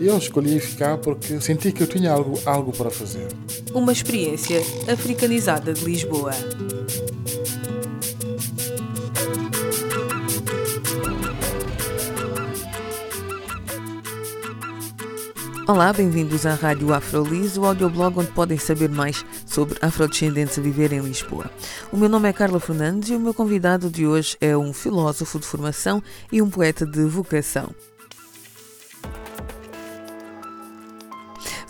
Eu escolhi ficar porque senti que eu tinha algo, algo para fazer. Uma experiência africanizada de Lisboa. Olá, bem-vindos à Rádio Afrolis, o audioblog onde podem saber mais sobre afrodescendentes a viver em Lisboa. O meu nome é Carla Fernandes e o meu convidado de hoje é um filósofo de formação e um poeta de vocação.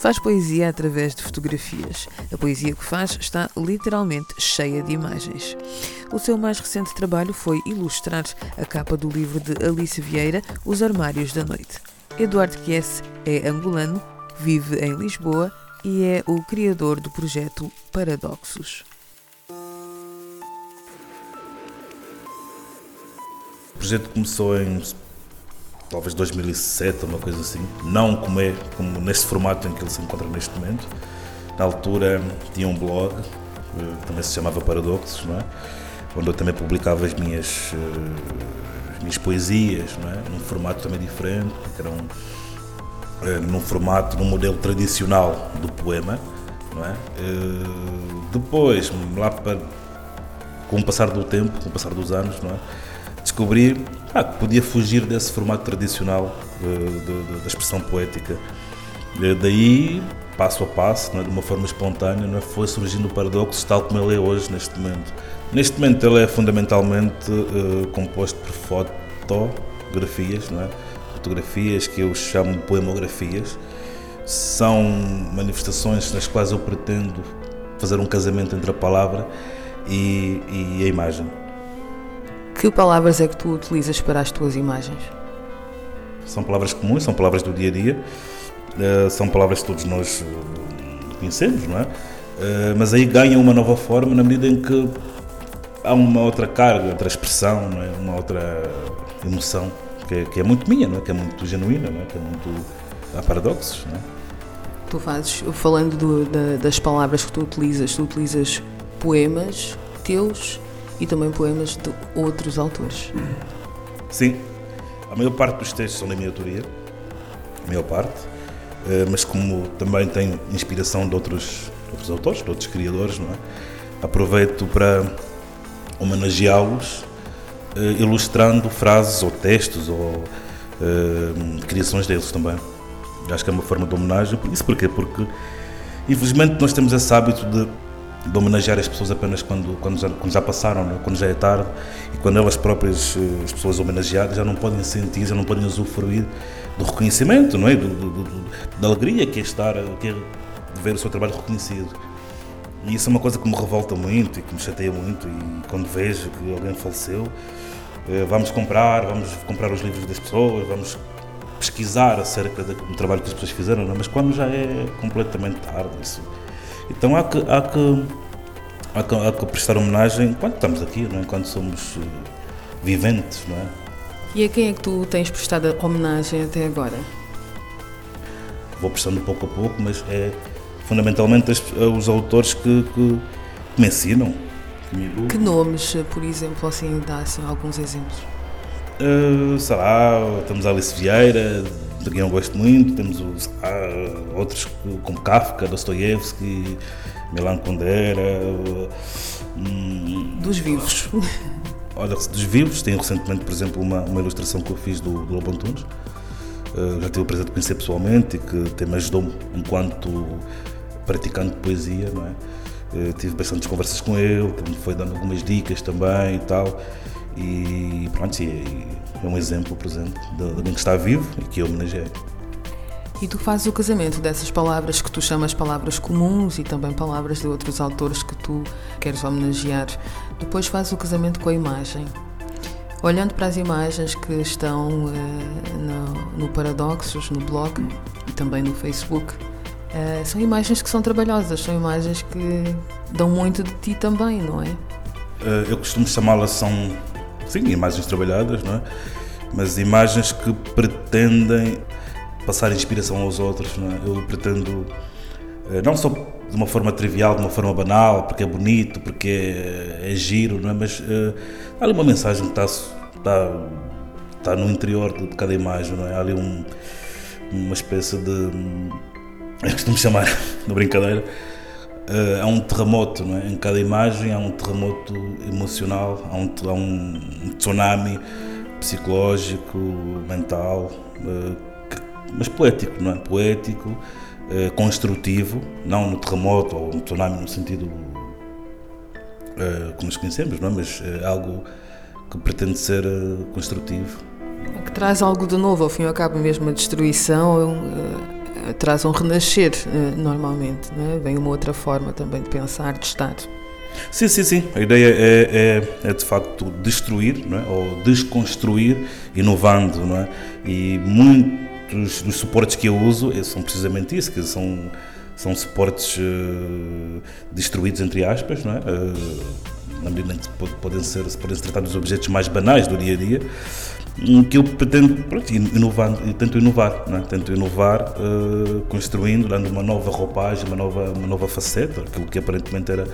Faz poesia através de fotografias. A poesia que faz está literalmente cheia de imagens. O seu mais recente trabalho foi ilustrar a capa do livro de Alice Vieira, Os Armários da Noite. Eduardo Chies é angolano, vive em Lisboa e é o criador do projeto Paradoxos. O projeto começou em talvez 2007, uma coisa assim. Não como é como neste formato em que ele se encontra neste momento. Na altura tinha um blog, eh, também se chamava Paradoxos, não é? onde eu também publicava as minhas uh, minhas poesias, não é? num formato também diferente, que era um, eh, num formato, num modelo tradicional do poema. Não é? Eh, depois, lá para, com o passar do tempo, com o passar dos anos, não é? Descobri ah, que podia fugir desse formato tradicional eh, da expressão poética. Daí, passo a passo, é? de uma forma espontânea, não é? foi surgindo o paradoxo tal como ele é hoje, neste momento. Neste momento ele é fundamentalmente uh, composto por fotografias, não é? fotografias que eu chamo de poemografias. São manifestações nas quais eu pretendo fazer um casamento entre a palavra e, e a imagem. Que palavras é que tu utilizas para as tuas imagens? São palavras comuns, são palavras do dia a dia, uh, são palavras que todos nós uh, conhecemos, não é? Uh, mas aí ganham uma nova forma na medida em que há uma outra carga, outra expressão, não é? uma outra emoção que é, que é, muito minha, não é? que é muito genuína, não é? que é muito. há paradoxos. Não é? Tu fazes, falando do, da, das palavras que tu utilizas, tu utilizas poemas teus e também poemas de outros autores. Sim, a maior parte dos textos são da minha autoria, a maior parte, eh, mas como também tenho inspiração de outros, de outros autores, de outros criadores, não é? aproveito para homenageá-los uh, ilustrando frases ou textos ou uh, criações deles também. Acho que é uma forma de homenagem. Isso porquê? Porque, infelizmente, nós temos esse hábito de, de homenagear as pessoas apenas quando, quando, já, quando já passaram, né? quando já é tarde e quando elas próprias, eh, as pessoas homenageadas, já não podem sentir, já não podem usufruir do reconhecimento, não é? Do, do, do, da alegria que é estar, que é ver o seu trabalho reconhecido. E isso é uma coisa que me revolta muito e que me chateia muito. E quando vejo que alguém faleceu, eh, vamos comprar, vamos comprar os livros das pessoas, vamos pesquisar acerca do trabalho que as pessoas fizeram, não? É? mas quando já é completamente tarde. Isso. Então há que, há, que, há, que, há que prestar homenagem enquanto estamos aqui, não é? enquanto somos eh, viventes. Não é? E a quem é que tu tens prestado homenagem até agora? Vou prestando pouco a pouco, mas é fundamentalmente os autores que, que, me ensinam. Que, me que nomes, por exemplo, assim, dá assim, alguns exemplos? Uh, sei lá, temos Alice Vieira, de quem eu gosto muito, temos os, outros como Kafka, Dostoiévski, Milan Kundera. Hum, dos vivos. Olha, dos vivos, tenho recentemente, por exemplo, uma, uma ilustração que eu fiz do, do Lobo Antunes. Uh, já tive o prazer de conhecer pessoalmente e que até me ajudou enquanto praticando poesia, não é? Uh, tive bastantes conversas com ele, que me foi dando algumas dicas também e tal. E pronto, e, é um exemplo, por exemplo, de alguém que está vivo e que eu homenageei. E tu fazes o casamento dessas palavras que tu chamas palavras comuns e também palavras de outros autores que tu queres homenagear. Depois fazes o casamento com a imagem. Olhando para as imagens que estão uh, no, no Paradoxos, no blog e também no Facebook, Uh, são imagens que são trabalhosas, são imagens que dão muito de ti também, não é? Uh, eu costumo chamá-las são, sim, imagens trabalhadas, não é? Mas imagens que pretendem passar inspiração aos outros, não é? Eu pretendo, uh, não só de uma forma trivial, de uma forma banal, porque é bonito, porque é, é giro, não é? Mas há ali uma mensagem que está, está, está no interior de, de cada imagem, não é? Há ali um, uma espécie de eu costumo chamar, na brincadeira, uh, há um terremoto, não é? Em cada imagem há um terremoto emocional, há um, há um tsunami psicológico, mental, uh, mas poético, não é? Poético, uh, construtivo, não no terremoto ou no tsunami no sentido como nos conhecemos, não é? Mas algo que pretende ser construtivo. Que traz algo de novo, ao fim e ao cabo, mesmo a destruição traz um renascer, eh, normalmente. É? Vem uma outra forma também de pensar, de estar. Sim, sim, sim. A ideia é, é, é de facto destruir é? ou desconstruir, inovando. Não é? E muitos dos suportes que eu uso eh, são precisamente isso, que são, são suportes uh, destruídos, entre aspas, não é? Uh, na medida em que podem ser, podem ser tratados objetos mais banais do dia a dia, que eu pretendo pronto, inovar, tento inovar, né? tento inovar uh, construindo, dando uma nova roupagem, uma nova, uma nova faceta, aquilo que aparentemente era,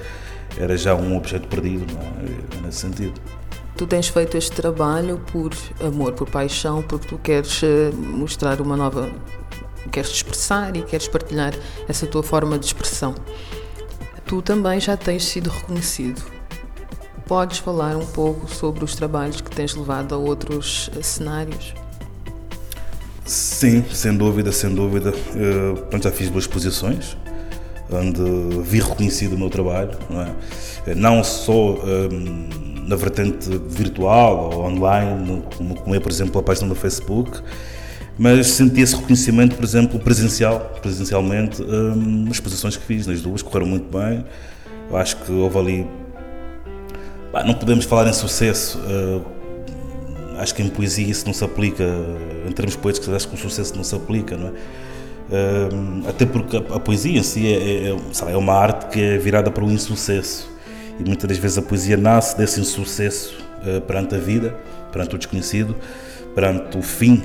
era já um objeto perdido, é? nesse sentido. Tu tens feito este trabalho por amor, por paixão, porque tu queres eh, mostrar uma nova. queres expressar e queres partilhar essa tua forma de expressão. Tu também já tens sido reconhecido Podes falar um pouco sobre os trabalhos que tens levado a outros cenários? Sim, sem dúvida, sem dúvida. Eu, pronto, já fiz duas exposições onde vi reconhecido o meu trabalho, não, é? não só um, na vertente virtual ou online, como, como é, por exemplo, a página do Facebook, mas senti esse reconhecimento, por exemplo, presencial, presencialmente, um, nas exposições que fiz, nas duas, correram muito bem. Eu acho que houve ali não podemos falar em sucesso. Uh, acho que em poesia isso não se aplica. Em termos poéticos, acho que o sucesso não se aplica, não é? Uh, até porque a, a, poesia em si é, é, é, uma arte que é virada para o insucesso. E muitas das vezes a poesia nasce desse insucesso uh, perante a vida, perante o desconhecido, perante o fim,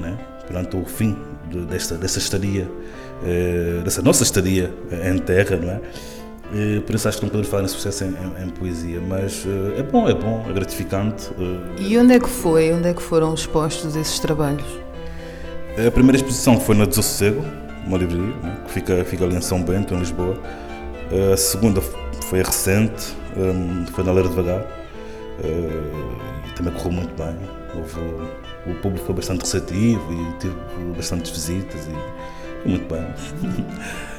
né? perante o fim de, desta, dessa estadia, dessa nossa estadia em terra, não é? Eh, por isso acho que não podemos falar em sucesso em, em, em poesia, mas eh, é bom, é bom, é gratificante. Eh. E onde é que foi? Onde é que foram expostos esses trabalhos? A primeira exposição foi na Desassossego, uma livraria, né, que fica, fica ali em São Bento, em Lisboa. A segunda foi recente, foi na Leira Devagar, e também correu muito bem. Houve, o público foi bastante receptivo e teve bastantes visitas e foi muito bem.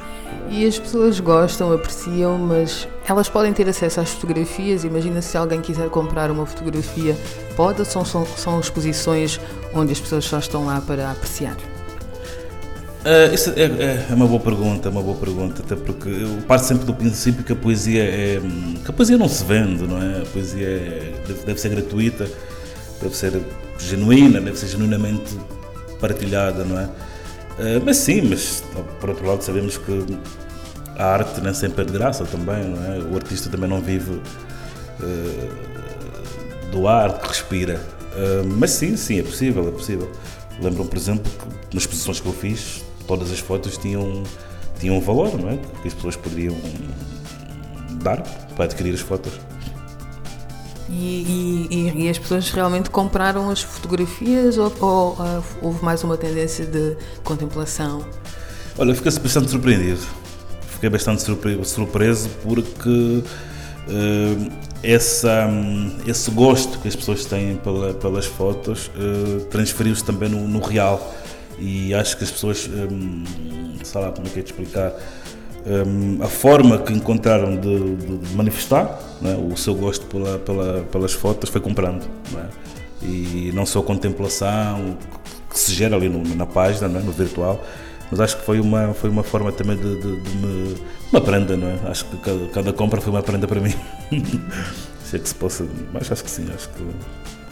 E as pessoas gostam, apreciam, mas elas podem ter acesso às fotografias. Imagina se alguém quiser comprar uma fotografia, pode ou são, são, são exposições onde as pessoas só estão lá para apreciar? Uh, isso é, é, é, uma boa pergunta, uma boa pergunta, até porque eu parto sempre do princípio que a poesia é. que a poesia não se vende, não é? A poesia é, deve, deve ser gratuita, deve ser genuína, deve ser genuinamente partilhada, não é? Uh, mas sim, mas por outro lado sabemos que a arte nem sempre é de graça também, não é? O artista também não vive uh, do ar que respira. Uh, mas sim, sim, é possível, é possível. Lembram, por exemplo, que nas exposições que eu fiz, todas as fotos tinham, tinham um valor, não é? Que as pessoas poderiam dar para adquirir as fotos. E, e, e, as pessoas realmente compraram as fotografias ou, ou uh, houve mais uma tendência de contemplação? Olha, fiquei bastante surpreendido. Fiquei bastante surpreso porque uh, essa, esse gosto que as pessoas têm pela, pelas fotos uh, transferiu-se também no, no, real. E acho que as pessoas, um, eh, sei lá como é que é de explicar, um, a forma que encontraram de, de manifestar é? o seu gosto pela, pela, pelas fotos foi comprando. Não é? E não só a contemplação que se gera ali no, na página, é? no virtual, mas acho que foi uma, foi uma forma também de, de, de me, uma prenda, não é? Acho que cada, cada compra foi uma prenda para mim. se é que se possa, mas acho que sim, acho que,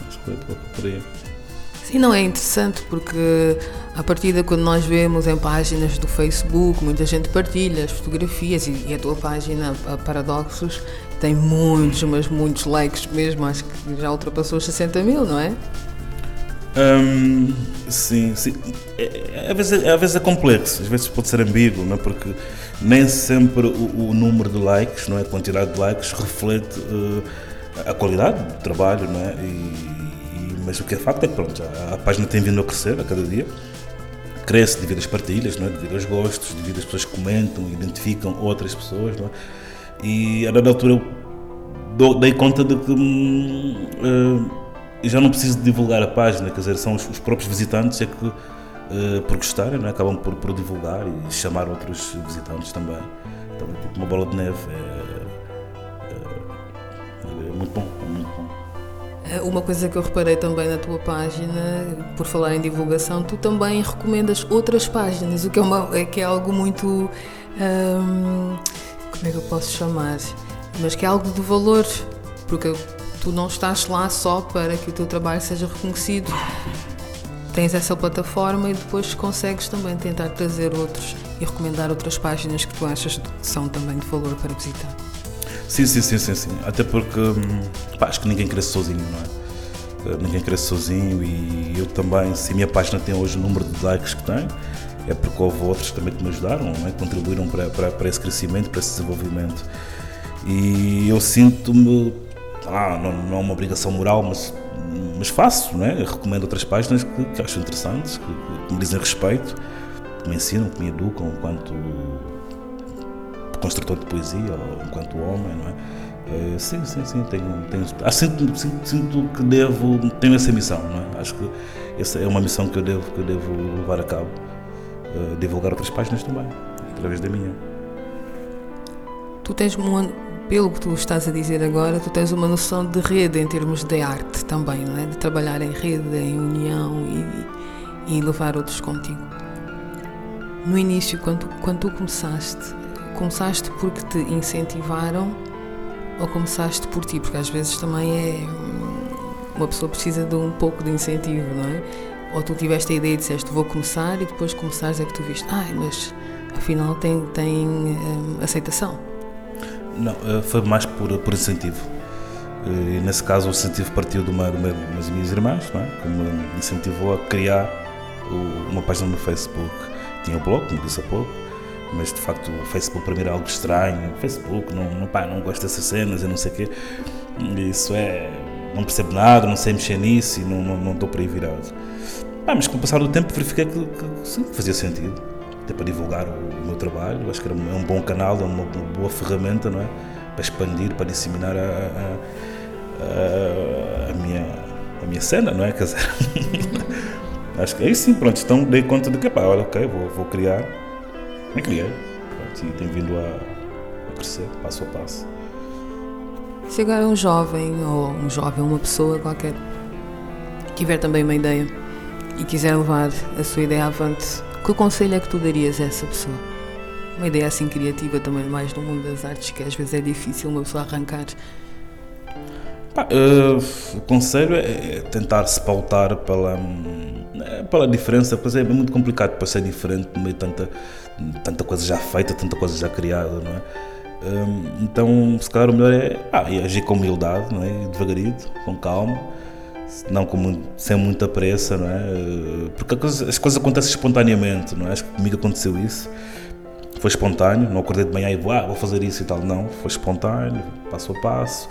acho que foi por aí. Sim, não é interessante porque a partir de quando nós vemos em páginas do Facebook, muita gente partilha as fotografias e, e a tua página, a Paradoxos, tem muitos, mas muitos likes mesmo, acho que já ultrapassou os 60 mil, não é? Hum, sim, sim. É, é, às, vezes, às vezes é complexo, às vezes pode ser ambíguo, não é? porque nem sempre o, o, número de likes, não é? a quantidade de likes, reflete uh, a qualidade do trabalho. Não é? E, mas o que é facto é que pronto, a, a página tem vindo a crescer a cada dia cresce devido às partilhas, não é? devido aos gostos, devido às pessoas que comentam, identificam outras pessoas. Não é? E a dada altura eu dei conta de que hum, uh, já não preciso divulgar a página, quer dizer, são os, os próprios visitantes é que, uh, por gostarem, é? acabam por, por, divulgar e chamar outros visitantes também. Então é tipo uma bola de neve. É, é, é muito bom, é muito bom. Eh, uma coisa que eu reparei também na tua página, por falar em divulgação, tu também recomendas outras páginas, o que é, uma, é que é algo muito. Hum, como é que eu posso chamar? Mas que é algo de valor, porque tu não estás lá só para que o teu trabalho seja reconhecido. Tens essa plataforma e depois consegues também tentar trazer outros e recomendar outras páginas que tu achas que são também de valor para visitar. Sim, sim, sim, sim, sim. Até porque hum, pá, acho que ninguém cresce sozinho, não é? Ninguém cresce sozinho e eu também, se a minha página tem hoje o número de likes que tem, é porque houve outros também que me ajudaram, é? contribuíram para, para, para esse crescimento, para esse desenvolvimento. E eu sinto-me ah, não, não é uma obrigação moral, mas, mas faço, não é? Eu recomendo outras páginas que, que acho interessantes, que, que, me dizem respeito, que me ensinam, que me educam enquanto construtor de poesia ou enquanto homem, não é? é sim, sim, sim, tenho, tenho ah, sinto, sinto, sinto, que devo, tenho essa missão, não é? Acho que essa é uma missão que eu devo, que eu devo levar a cabo, uh, divulgar outras páginas também, através da minha. Tu tens um ano pelo que tu estás a dizer agora, tu tens uma noção de rede em termos de arte também, não é? De trabalhar em rede, em união e, e levar outros contigo. No início, quando, quando tu começaste, começaste porque te incentivaram ou começaste por ti? Porque às vezes também é. Uma pessoa precisa de um pouco de incentivo, não é? Ou tu tiveste a ideia e disseste vou começar e depois começares é que tu viste, ai, mas afinal tem, tem hum, aceitação. Não, eh, foi mais por, por incentivo. Eh, e nesse caso o incentivo partiu de uma, de uma, de umas minhas irmãs, não é? que me incentivou a criar uma página no Facebook. Tinha o blog, como disse há pouco, mas de facto o Facebook para mim era algo estranho. O Facebook, não, não, pá, não gosto dessas cenas e não sei o quê. Isso é. Não percebo nada, não sei mexer nisso e não, não, não estou para aí virado. Mas com o passar do tempo verifiquei que, que sim, fazia sentido até para divulgar o, meu trabalho. Acho que era um, é um bom canal, é uma, uma, boa ferramenta, não é? Para expandir, para disseminar a, a, a, a minha, a minha cena, não é? Quer dizer, acho que aí sim, pronto. Então dei conta de que, pá, olha, ok, vou, vou criar. E criei. Pronto, e tem vindo a, a crescer, passo a passo. Se agora um jovem, ou um jovem, uma pessoa qualquer, tiver também uma ideia e quiser levar a sua ideia avante que conselho é que tu darias a essa pessoa? Uma ideia assim criativa também, mais no mundo das artes, que às vezes é difícil uma pessoa arrancar. uh, o conselho é tentar se pautar pela, é, pela diferença, pois é muito complicado para ser diferente no meio de tanta, tanta coisa já feita, tanta coisa já criada, não é? Um, então, se calhar o melhor é ah, agir com humildade, não é? devagarinho, com calma não com, sem muita pressa, não é? Porque as coisas acontecem espontaneamente, não é? Acho que comigo aconteceu isso. Foi espontâneo, não acordei de manhã e vou, ah, vou fazer isso e tal. Não, foi espontâneo, passo a passo.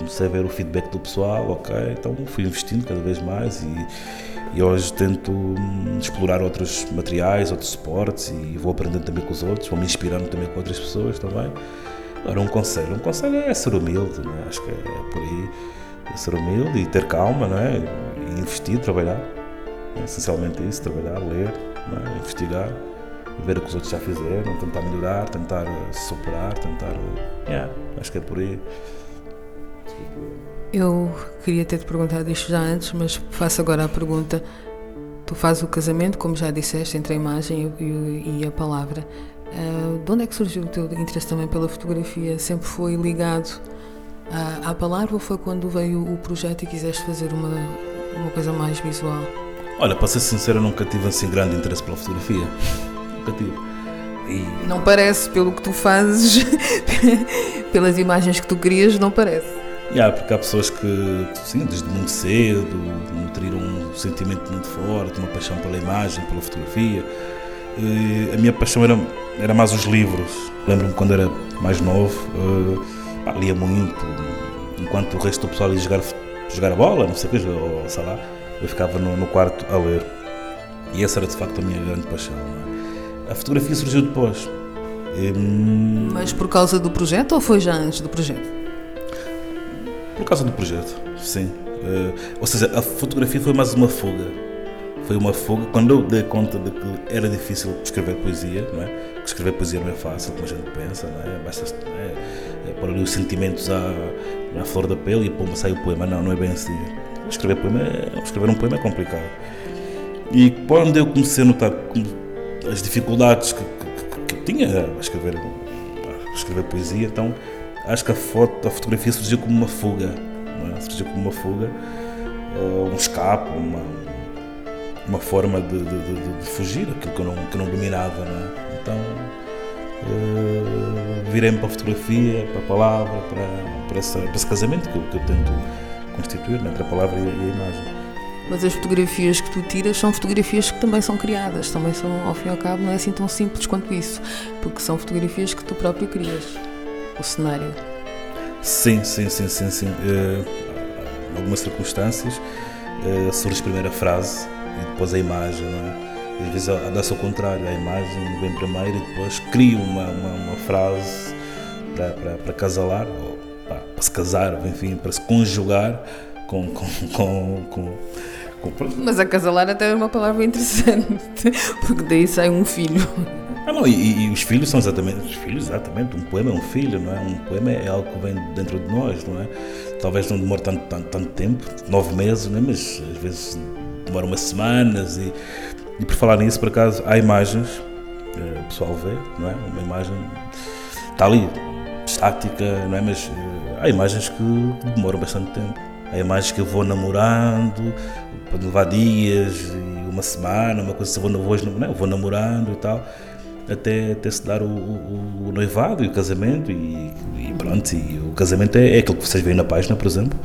Comecei a ver o feedback do pessoal, ok. Então fui investindo cada vez mais e, e hoje tento hum, explorar outros materiais, outros suportes e vou aprendendo também com os outros, vou me inspirando também com outras pessoas também. Agora, um conselho. Um conselho é ser humilde, não é? Acho que é, é por aí ser humilde e ter calma, não é? E investir, trabalhar. É essencialmente isso, trabalhar, ler, é? investigar, ver o que os outros já fizeram, tentar melhorar, tentar eh, superar, tentar. Yeah, acho que é por aí. Eu queria ter-te perguntado isto já antes, mas faço agora a pergunta. Tu fazes o casamento, como já disseste, entre a imagem e, a palavra. Uh, de onde é que surgiu o teu interesse também pela fotografia? Sempre foi ligado à, à palavra ou foi quando veio o projeto e quiseste fazer uma, uma coisa mais visual? Olha, para ser sincero, nunca tive assim grande interesse pela fotografia. Nunca tive. E... Não parece, pelo que tu fazes, pelas imagens que tu crias, não parece. Yeah, porque há pessoas que, sim, desde muito cedo, nutriram um sentimento muito forte, uma paixão pela imagem, pela fotografia. E a minha paixão era, era mais os livros. Lembro-me quando era mais novo, uh, pá, lia muito, enquanto o resto do pessoal ia jogar, jogar a bola, não sei o que, ou sei lá, eu ficava no, no quarto a ler. E essa era de facto a minha grande paixão. É? A fotografia surgiu depois. E, hum, Mas por causa do projeto ou foi já antes do projeto? Por causa do projeto, sim. Uh, ou seja, a fotografia foi mais uma fuga. Foi uma fuga. Quando eu dei conta de que era difícil escrever poesia, não é? Porque escrever poesia não é fácil, como a gente pensa, não é? Basta é, é, pôr ali os sentimentos à, à flor da pele e pô, sai o poema. Não, não é bem assim. Escrever, poema é, escrever um poema é complicado. E quando eu comecei a notar as dificuldades que, que, que tinha a escrever, a escrever poesia, então acho que a, foto, a fotografia surgiu como uma fuga, é? surgiu como uma fuga, um escape, uma, uma forma de, de, de, de fugir aquilo que eu não, que não dominava. Não é? Então uh, virei-me para a fotografia, para a palavra, para, para, essa, para esse casamento que eu, que eu tento constituir né, entre a palavra e a, e a imagem. Mas as fotografias que tu tiras são fotografias que também são criadas, também são, ao fim e ao cabo, não é assim tão simples quanto isso, porque são fotografias que tu próprio crias o cenário. Sim, sim, sim, sim, sim. Uh, em algumas circunstâncias uh, surge primeiro a frase e depois a imagem, não é? Às vezes dá-se ao contrário, a imagem vem primeiro e depois crio uma, uma, uma frase para, para, para casalar, ou para, para, se casar, enfim, para se conjugar com, com, com, com mas acasalar até é uma palavra interessante, porque daí sai um filho. Ah, não, e, e, os filhos são exatamente os filhos, exatamente. Um poema é um filho, não é? Um poema é algo que vem dentro de nós, não é? Talvez não demore tanto, tanto, tanto tempo, nove meses, não é? mas às vezes demora umas semanas. E, e por falar nisso, por acaso, há imagens, eh, o pessoal vê, não é? Uma imagem está ali, estática, não é? Mas eh, há imagens que demoram bastante tempo. Há imagens que eu vou namorando, pode levar dias, uma semana, uma coisa, vou, vou, não, é? vou namorando e tal até, até se dar o, o, o noivado e o casamento e, e, pronto, e o casamento é, é aquilo que vocês veem na página, por exemplo.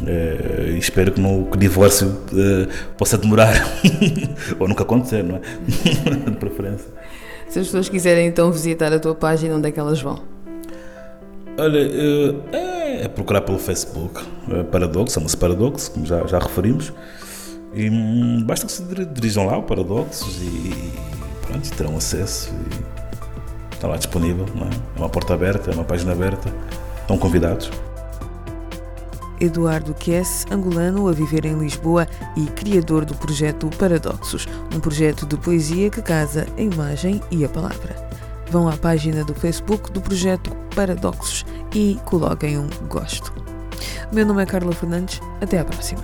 Uh, espero que, que o divórcio uh, possa demorar ou nunca acontecer, não é? De preferência. Se as pessoas quiserem então visitar a tua página, onde é que elas vão? Olha, uh, é, é, procurar pelo Facebook, Paradoxo, chama-se Paradoxo, como já, já referimos, e hum, basta que se dirijam lá, o Paradoxos, e, pronto, terão acesso e está lá disponível. É? é uma porta aberta, é uma página aberta. Estão convidados. Eduardo Kess, angolano a viver em Lisboa e criador do projeto Paradoxos, um projeto de poesia que casa a imagem e a palavra. Vão à página do Facebook do projeto Paradoxos e coloquem um gosto. Meu nome é Carla Fernandes. Até à próxima.